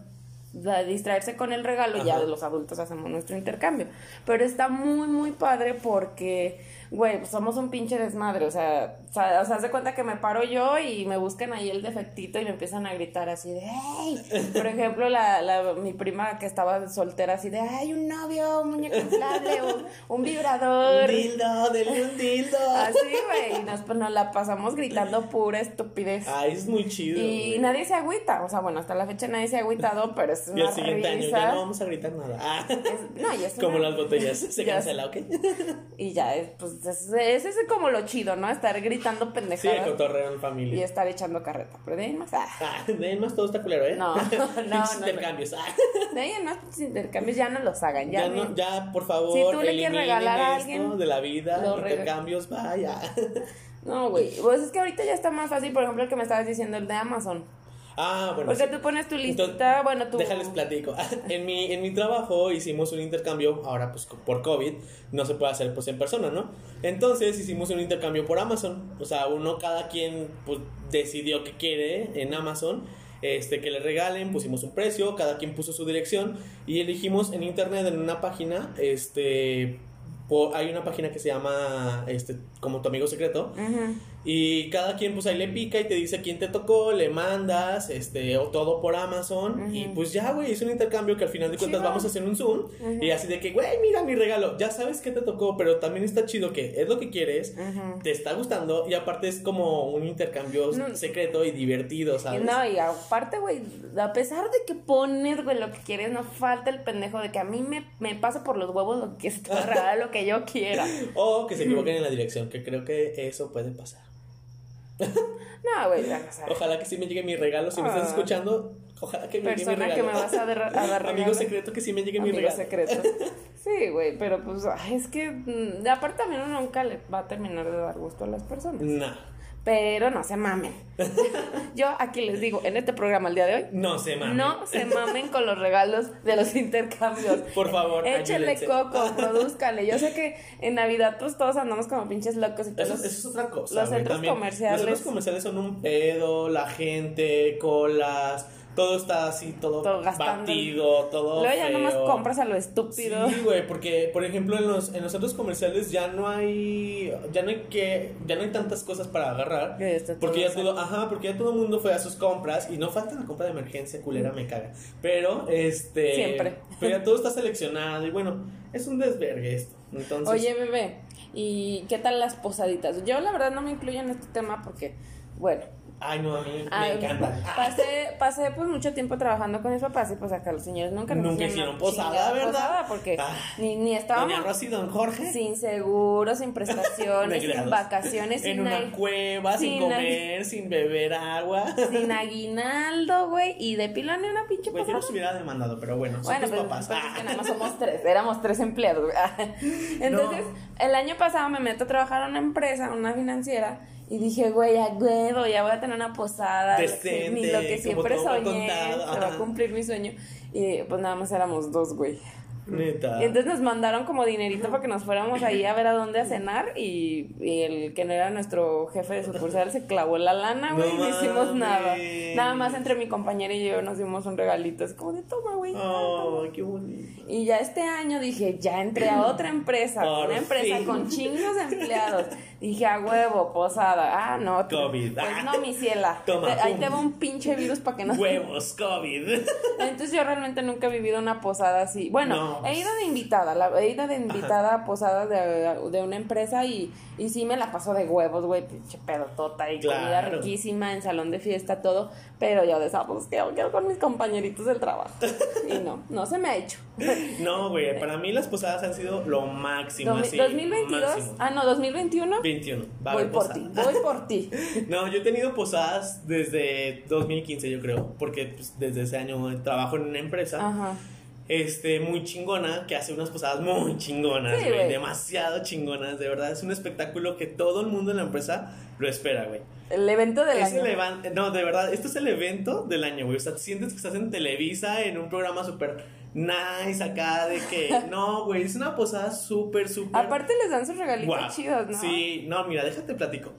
distraerse con el regalo, ya Ajá. los adultos hacemos nuestro intercambio. Pero está muy, muy padre porque, güey, pues somos un pinche desmadre. O sea, o sea, haz de cuenta que me paro yo y me buscan ahí el defectito y me empiezan a gritar así de, ¡hey! Por ejemplo, la, la, mi prima que estaba soltera así de, ¡ay, un novio, un muñeco inflable, un, un vibrador! Un dildo, denle un dildo. Así, güey, y nos, pues, nos la pasamos gritando pura estupidez. Ay, es muy chido. Y güey. nadie se agüita, o sea, bueno, hasta la fecha nadie se ha agüitado, pero es Y una el siguiente año risa. ya no vamos a gritar nada. Ah. Es- no, y es Como una- las botellas. Se Ya cancela, ¿ok? Y ya, es, pues, es, es, es como lo chido, ¿no? Estar gritando Sí, pendejadas el cotorreo en y familia. estar echando carreta. Pero de ahí en más, ah, Ah, de ahí más todo está culero, ¿eh? No, no, no, intercambios. Ah. de ahí en más pues, intercambios ya no los hagan, ya, Ya, no, ya, por favor, Si tú le quieres regalar a alguien, de la vida, lo rega- intercambios, vaya. No, güey, pues es que ahorita ya está más fácil, por ejemplo, el que me estabas diciendo, el de Amazon. Ah, bueno. Porque sí. tú pones tu Entonces, listita, bueno, tú... Déjales platico. En mi, en mi trabajo hicimos un intercambio, ahora pues por COVID no se puede hacer pues en persona, ¿no? Entonces hicimos un intercambio por Amazon. O sea, uno cada quien pues decidió que quiere en Amazon. Este, que le regalen, pusimos un precio, cada quien puso su dirección y elegimos en internet en una página, este, po- hay una página que se llama, este, como tu amigo secreto, Ujú. Y cada quien pues ahí le pica y te dice quién te tocó, le mandas, este, o todo por Amazon. Y pues ya, güey, es un intercambio que al final de cuentas Chido. vamos a hacer un Zoom. Y así de que, güey, mira mi regalo, ya sabes qué te tocó, pero también está chido que es lo que quieres, te está gustando y aparte es como un intercambio No. secreto y divertido, ¿sabes? No, y aparte, güey, a pesar de que pones, güey, lo que quieres, no falta el pendejo de que a mí me, me pasa por los huevos lo que es regalar lo que yo quiera. O que se equivoquen en la dirección, que creo que eso puede pasar. No, güey, ya, o sea, Ojalá que sí me llegue mi regalo. Si me estás Ah. escuchando, ojalá que me llegue mi persona regalo. que me vas a, dar- a dar Amigo secreto, que sí me llegue mi regalo. secreto. Sí, güey, pero pues, ay, es que, mm, aparte también uno nunca le va a terminar de dar gusto a las personas. Nah. Pero no se mamen. Yo aquí les digo, en este programa el día de hoy, No se mames. no se mamen con los regalos de los intercambios. Por favor, Échenle ayúdense. coco, produzcanle. Yo sé que en Navidad pues todos andamos como pinches locos y todos Eso, los- eso es otra cosa. los centros también. comerciales. Los centros comerciales son un pedo, la gente, colas, todo está así, todo, Todo batido, todo. Luego ya feo. nomás compras a lo estúpido. Sí, güey, porque por ejemplo en los, en los centros comerciales ya no hay ya no hay que ya no hay tantas cosas para agarrar. Porque ya todo todo, ajá, porque ya todo el mundo fue a sus compras y no falta la compra de emergencia, culera me caga. Pero este Siempre. Pero ya todo está seleccionado y bueno, es un desvergue esto. Entonces, Oye, bebé, ¿y qué tal las posaditas? Yo la verdad no me incluyo en este tema porque, bueno, ay no, a mí ah, me encanta. pasé, pasé pues mucho tiempo trabajando con mis papás y pues acá los señores nunca nos Nunca hicieron posada, ¿verdad? posada porque Ah. ni, ni estábamos Doña Rosy y Don Jorge sin seguro, sin prestaciones, sin vacaciones, en sin, una cueva, sin, sin comer, sin beber agua. sin aguinaldo, güey, y de pilón ni una pinche Güey, yo hubiera demandado, pero bueno, son Bueno, tus pues, papás. pues, es Ah. que nada más somos tres, éramos tres empleados. güey. Entonces, el año pasado me meto a trabajar a una empresa, una financiera, y dije, güey, a huevo, ya voy a tener una posada. Decente, lo que siempre soñé, se va a cumplir mi sueño. Y pues nada más éramos dos, güey. Neta. Y entonces nos mandaron como dinerito para que nos fuéramos ahí a ver a dónde a cenar y, y el que no era nuestro jefe de sucursal se clavó la lana, güey, y No no hicimos nada. Nada más entre mi compañera y yo nos dimos un regalito, es como de toma, güey. Oh, qué bonito. Y ya este año dije, ya entré a otra empresa, Por una empresa fin. con chingos empleados. Dije, a huevo, posada. Ah, no. COVID. Pues Ah. no, mi ciela. Toma, Te- ahí te va un pinche virus para que no. Huevos, COVID. Entonces yo realmente nunca he vivido una posada así. Bueno, No. he ido de invitada, la, he ido de invitada a posadas de, de una empresa y, y sí me la paso de huevos, güey, pinche pedotota y comida Claro. riquísima en salón de fiesta, todo. Pero yo de esa, pues. ¿Qué hago con mis compañeritos del trabajo? Y no, no se me ha hecho. No, güey, para mí las posadas han sido lo máximo. Así, 2022, máximo. ah, no, 2021. 21. Va Voy por ti, voy por ti. No, yo he tenido posadas desde 2015, yo creo, porque pues, desde ese año trabajo en una empresa. Ajá. Este, muy chingona, que hace unas posadas muy chingonas, Sí, güey. demasiado chingonas, de verdad. Es un espectáculo que todo el mundo en la empresa lo espera, güey. El evento del Es año. el no, de verdad, esto es el evento del año, güey. O sea, sientes que estás en Televisa en un programa súper nice acá de que. No, güey, es una posada súper, súper. Aparte les dan sus regalitos chidos, ¿no? Sí, no, mira, déjate platico.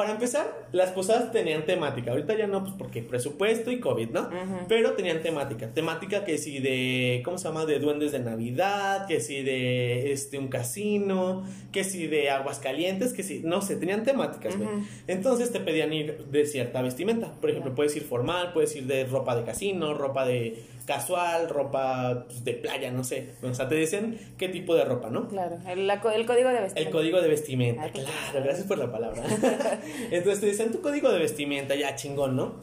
Para empezar, las posadas tenían temática. Ahorita ya no, pues porque presupuesto y COVID, ¿no? Pero tenían temática. Temática que si de, ¿cómo se llama? De duendes de Navidad, que si de este, un casino, que si de aguas calientes, que si, no sé, tenían temáticas, güey. Entonces te pedían ir de cierta vestimenta. Por ejemplo, puedes ir formal, puedes ir de ropa de casino, ropa de casual, ropa pues, de playa, no sé. O sea, te dicen qué tipo de ropa, ¿no? Claro, el, la el código de vestimenta. El código de vestimenta, Ah, claro, gracias por la palabra. Entonces te dicen tu código de vestimenta, ya chingón, ¿no?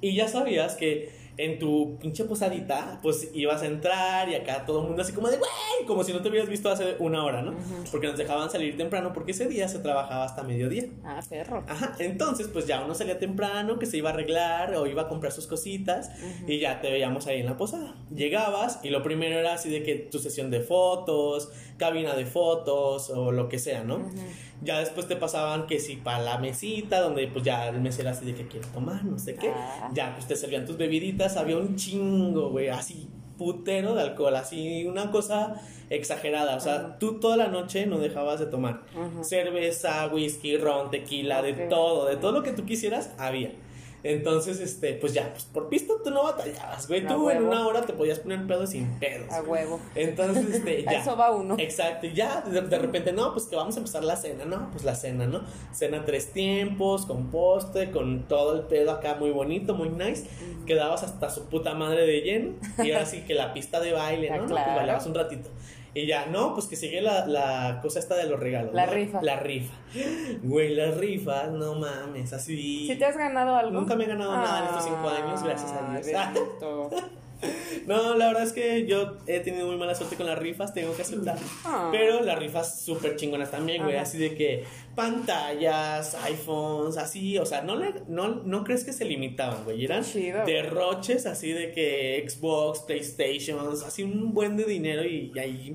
Y ya sabías que en tu pinche posadita, pues ibas a entrar y acá todo el mundo así como de, güey, como si no te hubieras visto hace una hora, ¿no? Porque nos dejaban salir temprano porque ese día se trabajaba hasta mediodía. Ah, perro. Ajá, entonces pues ya uno salía temprano, que se iba a arreglar o iba a comprar sus cositas y ya te veíamos ahí en la posada. Llegabas y lo primero era así de que tu sesión de fotos, cabina de fotos o lo que sea, ¿no? Ya después te pasaban que si para la mesita, donde pues ya el mesero así de que quiere tomar, no sé qué. Ah. Ya pues te servían tus bebiditas, había un chingo, güey, así putero de alcohol, así una cosa exagerada, o sea, tú toda la noche no dejabas de tomar. Cerveza, whisky, ron, tequila, de todo, de todo lo que tú quisieras, había. Entonces, este, pues ya, pues por pisto tú no batallabas, güey. A Tú en una hora te podías poner pedo sin pedos. A huevo. Entonces, este, ya. eso va uno. Exacto, y ya de, de repente, no, pues que vamos a empezar la cena, ¿no? Pues la cena, ¿no? Cena tres tiempos, con postre, con todo el pedo acá muy bonito, muy nice. Quedabas hasta su puta madre de lleno. Y ahora sí que la pista de baile, Ah, ¿no? No, claro. Pues bailabas un ratito. Y ya, no, pues que sigue la, la cosa esta de los regalos. La ¿no? rifa. La rifa. Güey, las rifas, no mames, así. ¿Si te has ganado algo? Nunca me he ganado nada en estos cinco años, gracias a Dios. No, la verdad es que yo he tenido muy mala suerte con las rifas, tengo que aceptar. Ah. Pero las rifas súper chingonas también, güey. Ajá. Así de que pantallas, iPhones, así. O sea, no, le, no, no crees que se limitaban, güey. Eran chido, derroches así de que Xbox, PlayStations, así un buen de dinero y, y ahí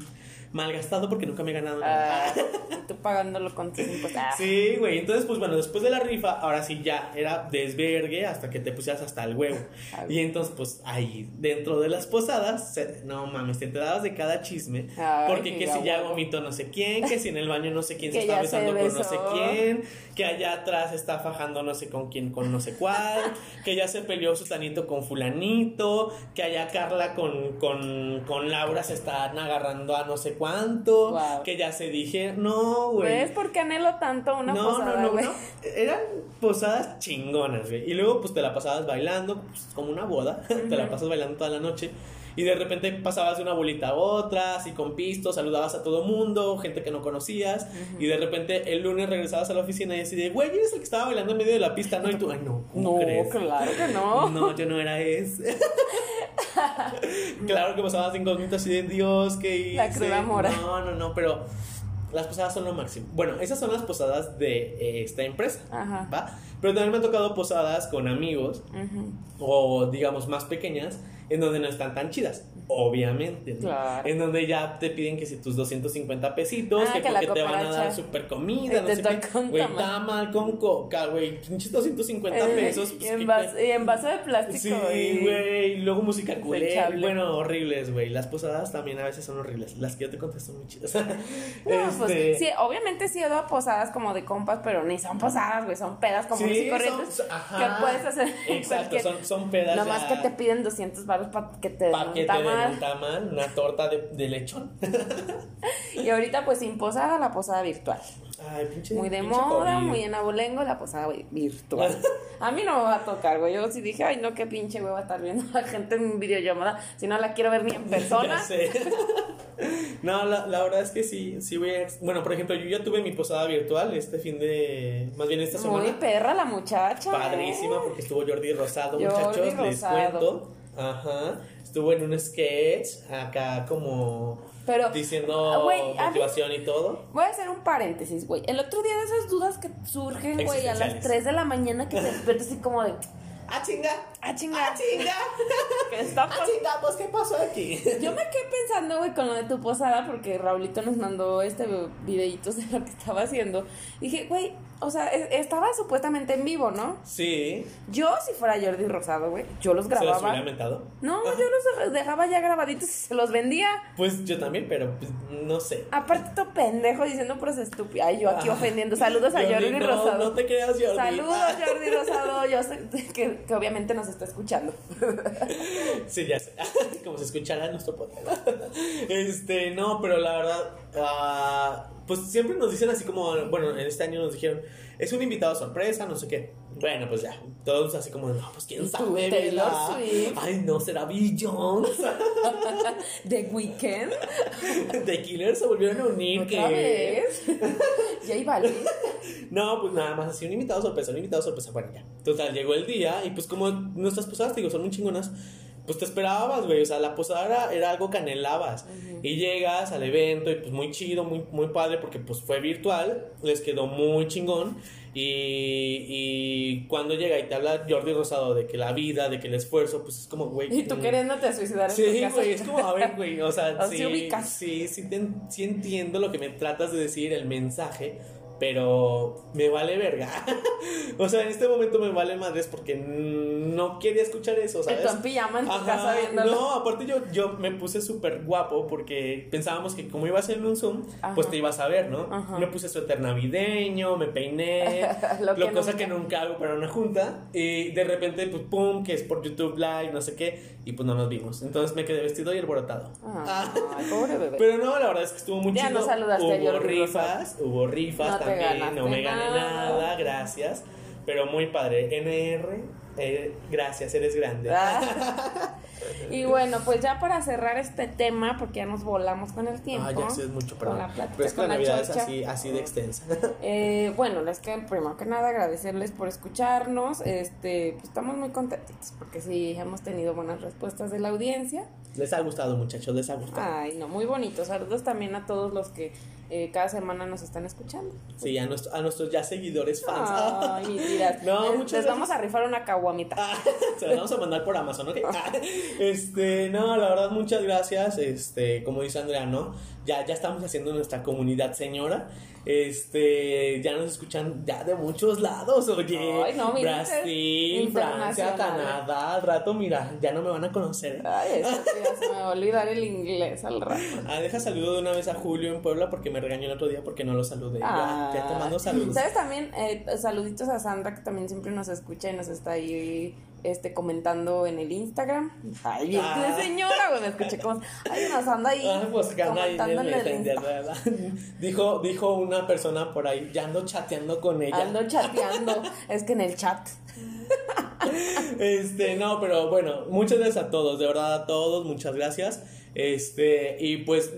malgastado porque nunca me he ganado nada. Ah, tú pagándolo con tus impuestos. Ah. Sí, güey. Entonces, pues bueno, después de la rifa, ahora sí ya era desvergue hasta que te pusieras hasta el huevo. Ah, Y entonces, pues ahí, dentro de las posadas, se- no mames, te enterabas de cada chisme. Ay, porque que si ya vomitó no sé quién, que si en el baño no sé quién se está se besando con no sé quién, que allá atrás está fajando no sé con quién, con no sé cuál, que ya se peleó Sutanito con Fulanito, que allá Carla con, con, con Laura se están agarrando a no sé cuánto, que ya se dije, no, güey. ¿Ves por qué anhelo tanto una no, posada, no, no, no. Eran posadas chingonas, güey. Y luego, pues te la pasabas bailando, pues, como una boda. te la pasas bailando toda la noche. Y de repente pasabas de una bolita a otra, así con pisto, saludabas a todo mundo, gente que no conocías. Y de repente el lunes regresabas a la oficina y así de, güey, eres el que estaba bailando en medio de la pista, ¿no? Y tú, ay, no, ¿cómo No, crees? claro que no. No, yo no era ese. claro que pasabas cinco minutos así de Dios, que hice? La cruda mora. No, no, no, pero las posadas son lo máximo. Bueno, esas son las posadas de eh, esta empresa. Ajá. ¿Va? Pero también me han tocado posadas con amigos Ujú. o digamos más pequeñas en donde no están tan chidas, obviamente. ¿no? Claro. En donde ya te piden que si tus 250 pesitos, Ah, que, que la porque te van a dar super comida, no sé qué. Güey, tamal. con coca, güey, pinches 250 Eh, pesos. y, pues, en ¿qué vas- pe- y en vaso de plástico. Sí, güey, luego música culera. Bueno, horribles, güey. Las posadas también a veces son horribles. Las que yo te conté son muy chidas. No, pues, Este, sí, obviamente sí he dado posadas como de compas, pero ni son posadas, güey, son pedas como Sí, corrientes que puedes hacer Exacto, son, son pedas. Nomás ya- que te piden 200 baros para que te den Pa' un que te den tamal. un tamal, una torta de, de lechón. Y ahorita pues sin posada, la posada virtual. Ay, pinche. Muy de pinche moda, COVID. muy en abolengo, la posada virtual. A mí no me va a tocar, güey. Yo sí dije, ay, no, qué pinche güey va a estar viendo a la gente en videollamada. Si no la quiero ver ni en persona. No, la, la verdad es que sí, sí voy a... Bueno, por ejemplo, yo ya tuve mi posada virtual este fin de... Más bien esta Muy semana. perra la muchacha. Padrísima ¿eh? porque estuvo Jordi Rosado, Jordi muchachos, les Rosado. cuento. Ajá. Estuvo en un sketch acá como Pero, diciendo ah, güey, a mí- motivación y todo. Voy a hacer un paréntesis, güey. El otro día de esas dudas que surgen, güey, a las Existenciales. 3 de la mañana que te despiertas así como de, Ah, chinga. Ah, chinga. ¡Chinga! ¿Qué está ¡Ah, pasando? chinga! Pues, ¿qué pasó aquí? Yo me quedé pensando, güey, con lo de tu posada, porque Raulito nos mandó este videitos de lo que estaba haciendo. Dije, güey, o sea, estaba supuestamente en vivo, ¿no? Sí. Yo, si fuera Jordi Rosado, güey, yo los ¿Se los grababa. hubiera mentado? No, yo los dejaba ya grabaditos y se los vendía. Pues yo también, pero pues, no sé. Aparte, todo pendejo diciendo puras estúpidas. Ay, yo aquí Ah. ofendiendo. Saludos a Jordi, no, Rosado. No te creas, Jordi. Saludos, Ah, Jordi Rosado. Yo sé que, que obviamente nos está escuchando. Sí, ya sé. Como se escuchará en nuestro podcast. Este, no, pero la verdad, ah, pues siempre nos dicen así como, bueno, en este año nos dijeron, es un invitado sorpresa, no sé qué. Bueno, pues ya, todos así como, no, pues quién ¿Y tú, sabe, Taylor. Swift? Ay, no, será Bill Jones. The Weeknd. The Killers se volvieron a unir. ¿Otra que... vez? J Balvin. No, pues nada más así, un invitado sorpresa, un invitado sorpresa. Bueno, ya. Total, llegó el día y pues como nuestras posadas, te digo, son muy chingonas. Pues te esperabas, güey. O sea, la posada era, era algo que anhelabas. Y llegas al evento y pues muy chido, muy, muy padre porque pues fue virtual. Les quedó muy chingón. Y, y cuando llega y te habla Jordi Rosado de que la vida, de que el esfuerzo, pues es como, güey. Y tú mm, queriéndote suicidar en Sí, güey, es como, a ver, güey, o sea, Así sí, sí, sí, sí entiendo lo que me tratas de decir, el mensaje, pero me vale verga. o sea, en este momento me vale madres porque no quería escuchar eso, ¿sabes? En pijama en tu Ajá, casa viéndolo. No, aparte yo, yo me puse súper guapo porque pensábamos que como iba a ser en un Zoom, Ajá. pues te ibas a ver, ¿no? Ajá. Me puse suéter navideño, me peiné, Lo lo que cosa nunca. que nunca hago para una junta, y de repente, pues, pum, que es por YouTube Live, no sé qué, y pues no nos vimos. Entonces me quedé vestido y alborotado. Ay, pobre bebé. Pero no, la verdad es que estuvo muy Ya chido. no saludaste hubo rifas, hubo rifas No no me gané nada. nada. gracias. Pero muy padre. NR, eh, gracias, eres grande. Ah. Y bueno, pues ya para cerrar este tema, porque ya nos volamos con el tiempo. Ah, ya sí es mucho, con perdón. la plática, Pero es que con la Navidad es así, así de extensa. Eh, bueno, les que primero que nada agradecerles por escucharnos. Este, pues estamos muy contentitos porque sí hemos tenido buenas respuestas de la audiencia. Les ha gustado, muchachos, les ha gustado. Ay, no, muy bonito. Saludos también a todos los que eh, cada semana nos están escuchando. Sí, a, nuestro- a nuestros ya seguidores fans. Ay, mis vidas. No, les, muchas les vamos a rifar una caguamita. Ah, se las vamos a mandar por Amazon, ¿ok? Ah, Este, no, la verdad, muchas gracias. Este, como dice Andrea, ¿no? Ya, ya estamos haciendo nuestra comunidad señora. Este, ya nos escuchan ya de muchos lados, oye. Ay, no, mira, Brasil, Francia. Canadá. Al rato, mira, ya no me van a conocer. Ay, eso sí, ya se me va a olvidar el inglés al rato. Ah, deja saludo de una vez a Julio en Puebla porque me regañó el otro día porque no lo saludé. Ya, ya te mando Ah. saludos. ¿Sabes también? Eh, saluditos a Sandra que también siempre nos escucha y nos está ahí este, comentando en el Instagram. Ay, bien, Ah. señora, güey, me escuché como. Ay, nos anda ahí Ah, pues comentando en el Messenger, Insta. ¿verdad? Dijo, dijo una persona por ahí, ya ando chateando con ella. Ando chateando. es que en el chat. Este, no, pero bueno, muchas gracias a todos, de verdad a todos, muchas gracias. Este, y pues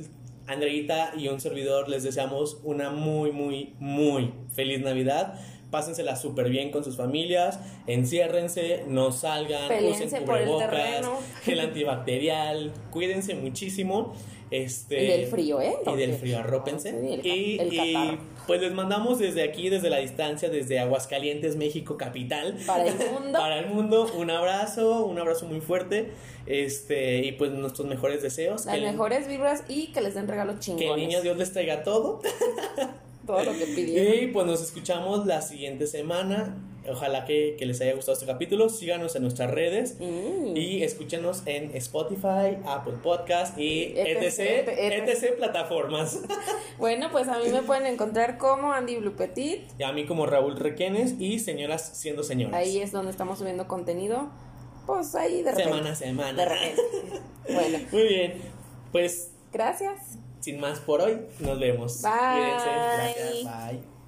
Andreita y un servidor les deseamos una muy, muy, muy feliz Navidad. Pásensela súper bien con sus familias, enciérrense, no salgan, usen cubrebocas, gel antibacterial, cuídense muchísimo. Este, Y del frío, ¿eh? Y del frío, arrópense. Sí, el ca- y, el y, pues les mandamos desde aquí, desde la distancia, desde Aguascalientes, México, capital. Para el mundo. Para el mundo, un abrazo, un abrazo muy fuerte. Este, y pues nuestros mejores deseos. Las que, mejores vibras y que les den regalos que chingones. el niño Dios les traiga todo. Todo lo que pidieron. Y pues nos escuchamos la siguiente semana. Ojalá que, que les haya gustado este capítulo. Síganos en nuestras redes. Mm. Y escúchenos en Spotify, Apple Podcast y etc, etc, plataformas. Bueno, pues a mí me pueden encontrar como Andy Blue Petit. Y a mí como Raúl Requenes y señoras siendo señoras. Ahí es donde estamos subiendo contenido. Pues ahí de repente. Semana a semana. De repente. Bueno, Muy bien. Pues gracias. Sin más por hoy, nos vemos. Bye. Cuídense. Gracias. Bye.